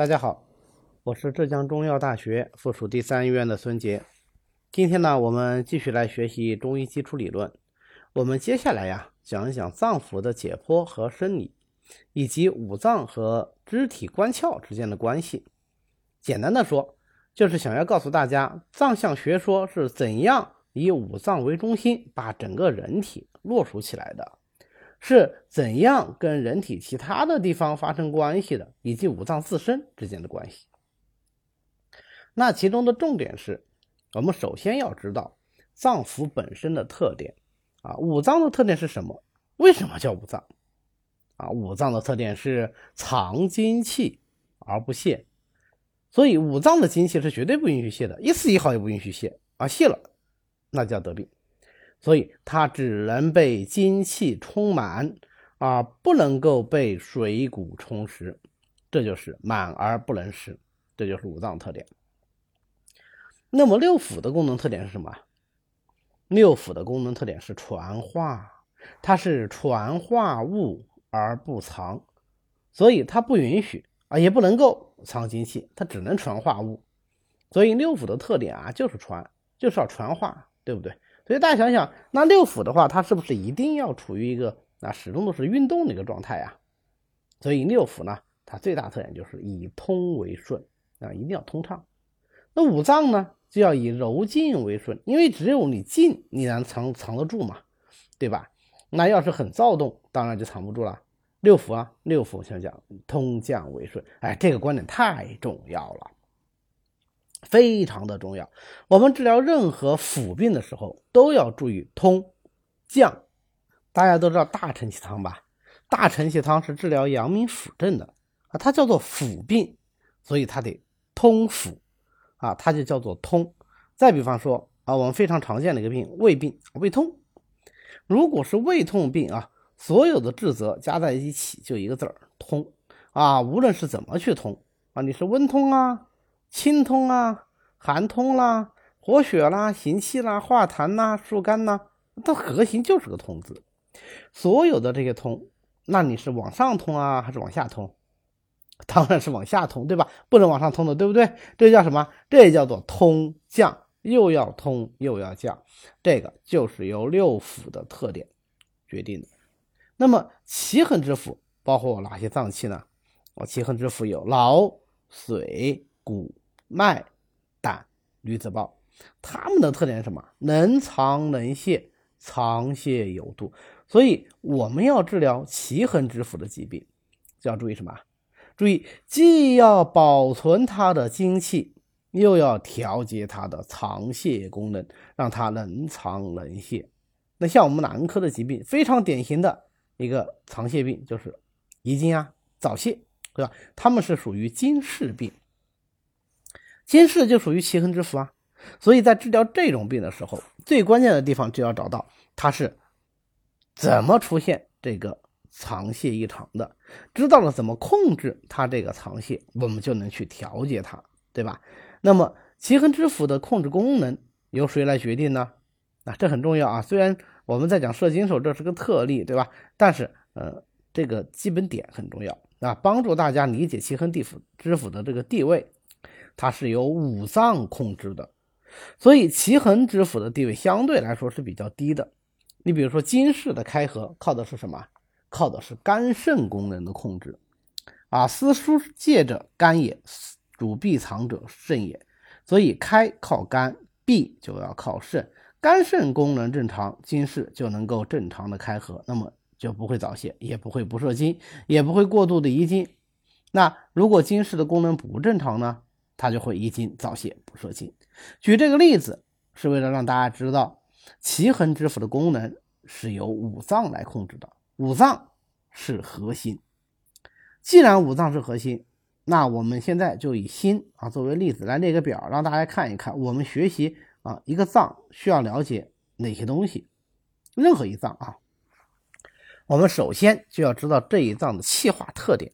大家好，我是浙江中医药大学附属第三医院的孙杰。今天呢，我们继续来学习中医基础理论。我们接下来呀，讲一讲脏腑的解剖和生理，以及五脏和肢体关窍之间的关系。简单的说，就是想要告诉大家，脏象学说是怎样以五脏为中心，把整个人体落属起来的。是怎样跟人体其他的地方发生关系的，以及五脏自身之间的关系。那其中的重点是，我们首先要知道脏腑本身的特点啊。五脏的特点是什么？为什么叫五脏？啊，五脏的特点是藏精气而不泄，所以五脏的精气是绝对不允许泄的，一丝一毫也不允许泄啊，泄了那叫得病。所以它只能被精气充满，而不能够被水谷充实，这就是满而不能实，这就是五脏特点。那么六腑的功能特点是什么？六腑的功能特点是传化，它是传化物而不藏，所以它不允许啊，也不能够藏精气，它只能传化物。所以六腑的特点啊，就是传，就是要传化，对不对？所以大家想想，那六腑的话，它是不是一定要处于一个啊始终都是运动的一个状态呀？所以六腑呢，它最大特点就是以通为顺啊，一定要通畅。那五脏呢，就要以柔静为顺，因为只有你静，你能藏藏得住嘛，对吧？那要是很躁动，当然就藏不住了。六腑啊，六腑想讲通降为顺，哎，这个观点太重要了。非常的重要。我们治疗任何腑病的时候，都要注意通降。大家都知道大承气汤吧？大承气汤是治疗阳明腑症的啊，它叫做腑病，所以它得通腑啊，它就叫做通。再比方说啊，我们非常常见的一个病，胃病，胃痛。如果是胃痛病啊，所有的治则加在一起就一个字儿通啊。无论是怎么去通啊，你是温通啊。清通啊，寒通啦，活血啦，行气啦，化痰啦，疏肝呐，它核心就是个通字。所有的这些通，那你是往上通啊，还是往下通？当然是往下通，对吧？不能往上通的，对不对？这叫什么？这叫做通降，又要通又要降，这个就是由六腑的特点决定的。那么奇恒之腑包括哪些脏器呢？我奇恒之腑有脑、髓、骨。脉、胆、女子胞，它们的特点是什么？能藏能泄，藏泄有度。所以我们要治疗奇恒之腑的疾病，就要注意什么？注意既要保存它的精气，又要调节它的藏泄功能，让它能藏能泄。那像我们男科的疾病，非常典型的一个藏泄病就是遗精啊、早泄，对吧？他们是属于精室病。心室就属于奇恒之腑啊，所以在治疗这种病的时候，最关键的地方就要找到它是怎么出现这个藏泄异常的，知道了怎么控制它这个藏泄，我们就能去调节它，对吧？那么奇恒之腑的控制功能由谁来决定呢？啊，这很重要啊。虽然我们在讲射精手，这是个特例，对吧？但是呃，这个基本点很重要啊，帮助大家理解奇恒地府之府的这个地位。它是由五脏控制的，所以奇恒之腑的地位相对来说是比较低的。你比如说金氏的开合，靠的是什么？靠的是肝肾功能的控制啊。司疏泄者肝也，主闭藏者肾也。所以开靠肝，闭就要靠肾。肝肾功能正常，金氏就能够正常的开合，那么就不会早泄，也不会不射精，也不会过度的遗精。那如果金氏的功能不正常呢？它就会遗精早泄不射精。举这个例子是为了让大家知道，奇恒之腑的功能是由五脏来控制的，五脏是核心。既然五脏是核心，那我们现在就以心啊作为例子来列个表，让大家看一看，我们学习啊一个脏需要了解哪些东西。任何一脏啊，我们首先就要知道这一脏的气化特点。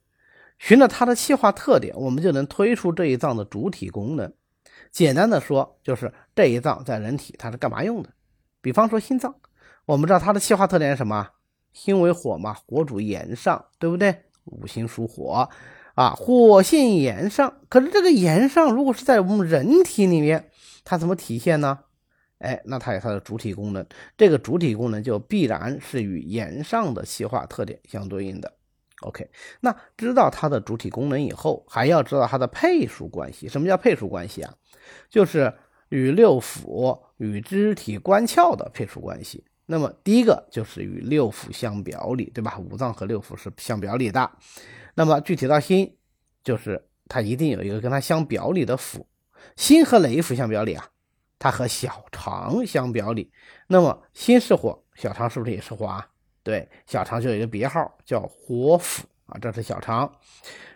循着它的气化特点，我们就能推出这一脏的主体功能。简单的说，就是这一脏在人体它是干嘛用的？比方说心脏，我们知道它的气化特点是什么？心为火嘛，火主炎上，对不对？五行属火啊，火性炎上。可是这个炎上如果是在我们人体里面，它怎么体现呢？哎，那它有它的主体功能，这个主体功能就必然是与炎上的气化特点相对应的。OK，那知道它的主体功能以后，还要知道它的配属关系。什么叫配属关系啊？就是与六腑、与肢体关窍的配属关系。那么第一个就是与六腑相表里，对吧？五脏和六腑是相表里的。那么具体到心，就是它一定有一个跟它相表里的腑。心和哪一腑相表里啊？它和小肠相表里。那么心是火，小肠是不是也是火啊？对，小肠就有一个别号叫火腑啊，这是小肠。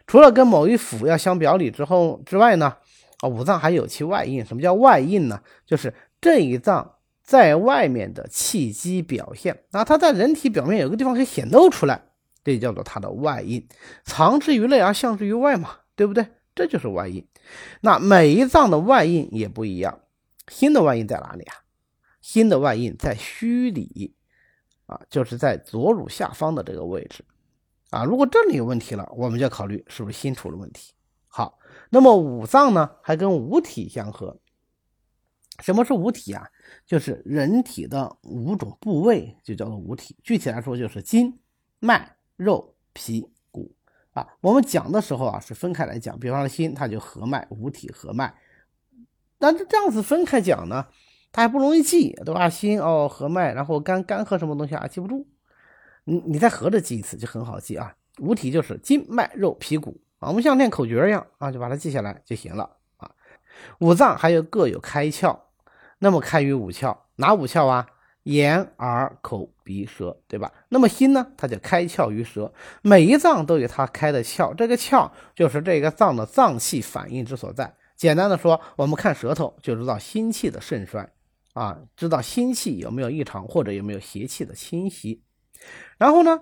除了跟某一腑要相表里之后之外呢，啊，五脏还有其外应。什么叫外应呢？就是这一脏在外面的气机表现。那它在人体表面有个地方可以显露出来，这叫做它的外应。藏之于内而象之于外嘛，对不对？这就是外应。那每一脏的外应也不一样。心的外应在哪里啊？心的外应在虚里。啊，就是在左乳下方的这个位置，啊，如果这里有问题了，我们就要考虑是不是心出了问题。好，那么五脏呢，还跟五体相合。什么是五体啊？就是人体的五种部位，就叫做五体。具体来说，就是筋、脉、肉、皮、骨。啊，我们讲的时候啊，是分开来讲。比方说心，它就合脉，五体合脉。但是这样子分开讲呢？它还不容易记，对吧？心哦，合脉，然后肝肝和什么东西啊？记不住，你你再合着记一次就很好记啊。五体就是筋脉肉皮骨啊，我们像练口诀一样啊，就把它记下来就行了啊。五脏还有各有开窍，那么开于五窍，哪五窍啊？眼耳口鼻舌，对吧？那么心呢？它就开窍于舌，每一脏都有它开的窍，这个窍就是这个脏的脏气反应之所在。简单的说，我们看舌头就知道心气的盛衰。啊，知道心气有没有异常，或者有没有邪气的侵袭。然后呢，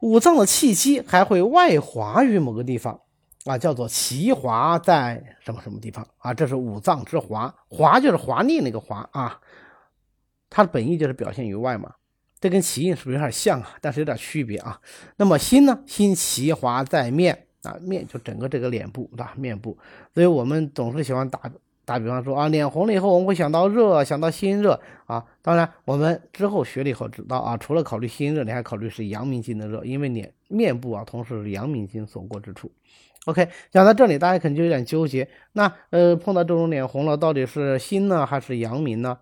五脏的气机还会外滑于某个地方啊，叫做奇滑在什么什么地方啊？这是五脏之滑，滑就是滑腻那个滑啊。它的本意就是表现于外嘛，这跟奇印是不是有点像啊？但是有点区别啊。那么心呢？心奇滑在面啊，面就整个这个脸部对吧？面部，所以我们总是喜欢打。打比方说啊，脸红了以后，我们会想到热，想到心热啊。当然，我们之后学了以后知道啊，除了考虑心热，你还考虑是阳明经的热，因为脸面部啊，同时是阳明经所过之处。OK，讲到这里，大家可能就有点纠结。那呃，碰到这种脸红了，到底是心呢，还是阳明呢？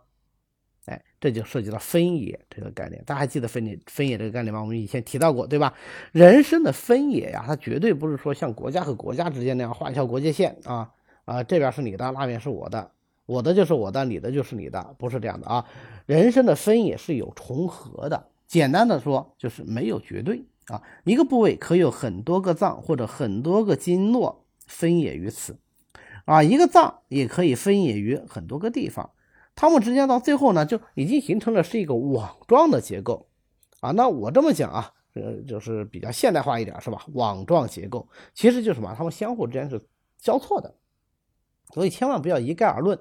哎，这就涉及到分野这个概念。大家还记得分野分野这个概念吗？我们以前提到过，对吧？人生的分野呀，它绝对不是说像国家和国家之间那样画一条国界线啊。啊，这边是你的，那边是我的，我的就是我的，你的就是你的，不是这样的啊。人生的分野是有重合的，简单的说就是没有绝对啊。一个部位可有很多个脏或者很多个经络分野于此，啊，一个脏也可以分野于很多个地方，它们之间到最后呢就已经形成了是一个网状的结构啊。那我这么讲啊，呃，就是比较现代化一点是吧？网状结构其实就是什么？它们相互之间是交错的。所以千万不要一概而论，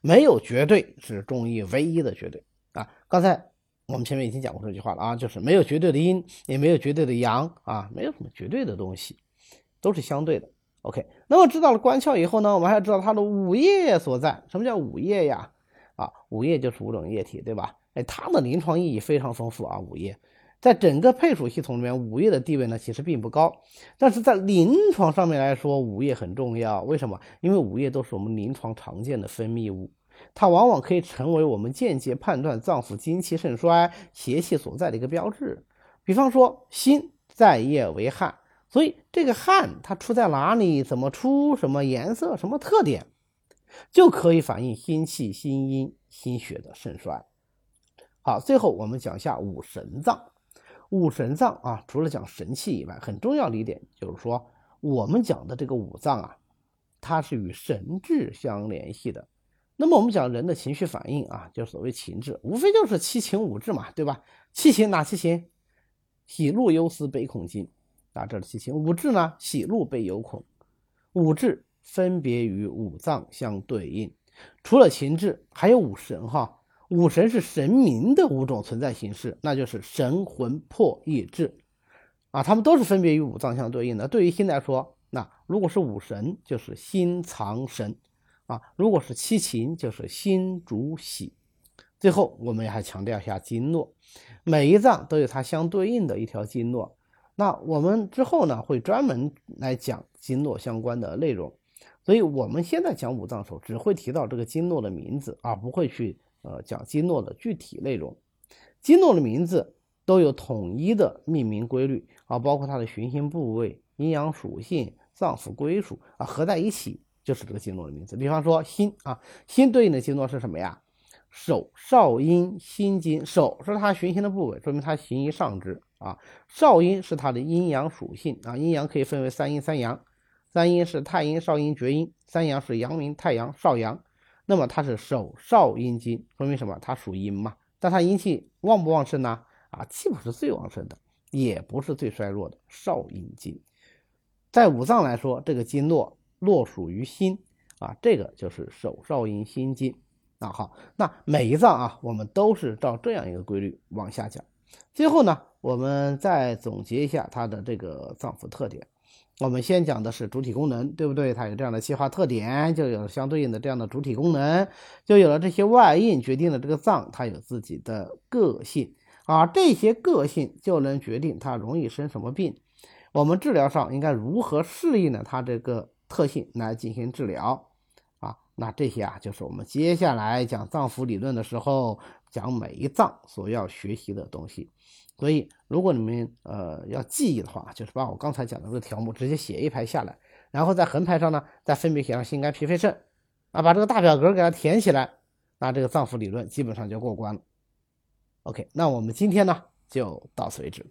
没有绝对是中医唯一的绝对啊！刚才我们前面已经讲过这句话了啊，就是没有绝对的阴，也没有绝对的阳啊，没有什么绝对的东西，都是相对的。OK，那么知道了关窍以后呢，我们还要知道它的五液所在。什么叫五液呀？啊，五液就是五种液体，对吧？哎，它的临床意义非常丰富啊，五液。在整个配属系统里面，五液的地位呢其实并不高，但是在临床上面来说，五液很重要。为什么？因为五液都是我们临床常见的分泌物，它往往可以成为我们间接判断脏腑精气盛衰、邪气所在的一个标志。比方说，心在液为汗，所以这个汗它出在哪里、怎么出、什么颜色、什么特点，就可以反映心气、心阴、心血的盛衰。好，最后我们讲一下五神脏。五神脏啊，除了讲神气以外，很重要的一点就是说，我们讲的这个五脏啊，它是与神志相联系的。那么我们讲人的情绪反应啊，就所谓情志，无非就是七情五志嘛，对吧？七情哪七情？喜怒忧思悲恐惊啊，这是七情。五志呢？喜怒悲忧恐。五志分别与五脏相对应。除了情志，还有五神哈。五神是神明的五种存在形式，那就是神魂魄意志，啊，他们都是分别与五脏相对应的。对于心来说，那如果是五神，就是心藏神啊；如果是七情，就是心主喜。最后，我们还强调一下经络，每一脏都有它相对应的一条经络。那我们之后呢，会专门来讲经络相关的内容。所以，我们现在讲五脏的时候，只会提到这个经络的名字，而不会去呃讲经络的具体内容。经络的名字都有统一的命名规律啊，包括它的循行部位、阴阳属性。脏腑归属啊，合在一起就是这个经络的名字。比方说心啊，心对应的经络是什么呀？手少阴心经，手是它循行的部位，说明它行于上肢啊。少阴是它的阴阳属性啊，阴阳可以分为三阴三阳，三阴是太阴、少阴、厥阴，三阳是阳明、太阳、少阳。那么它是手少阴经，说明什么？它属阴嘛，但它阴气旺不旺盛呢？啊，气不是最旺盛的，也不是最衰弱的，少阴经。在五脏来说，这个经络络属于心啊，这个就是手少阴心经啊。好，那每一脏啊，我们都是照这样一个规律往下讲。最后呢，我们再总结一下它的这个脏腑特点。我们先讲的是主体功能，对不对？它有这样的气化特点，就有相对应的这样的主体功能，就有了这些外因，决定了这个脏它有自己的个性啊。这些个性就能决定它容易生什么病。我们治疗上应该如何适应呢？它这个特性来进行治疗？那这些啊，就是我们接下来讲脏腑理论的时候讲每一脏所要学习的东西。所以，如果你们呃要记忆的话，就是把我刚才讲的这个条目直接写一排下来，然后在横排上呢，再分别写上心肝脾肺肾啊，把这个大表格给它填起来，那这个脏腑理论基本上就过关了。OK，那我们今天呢就到此为止。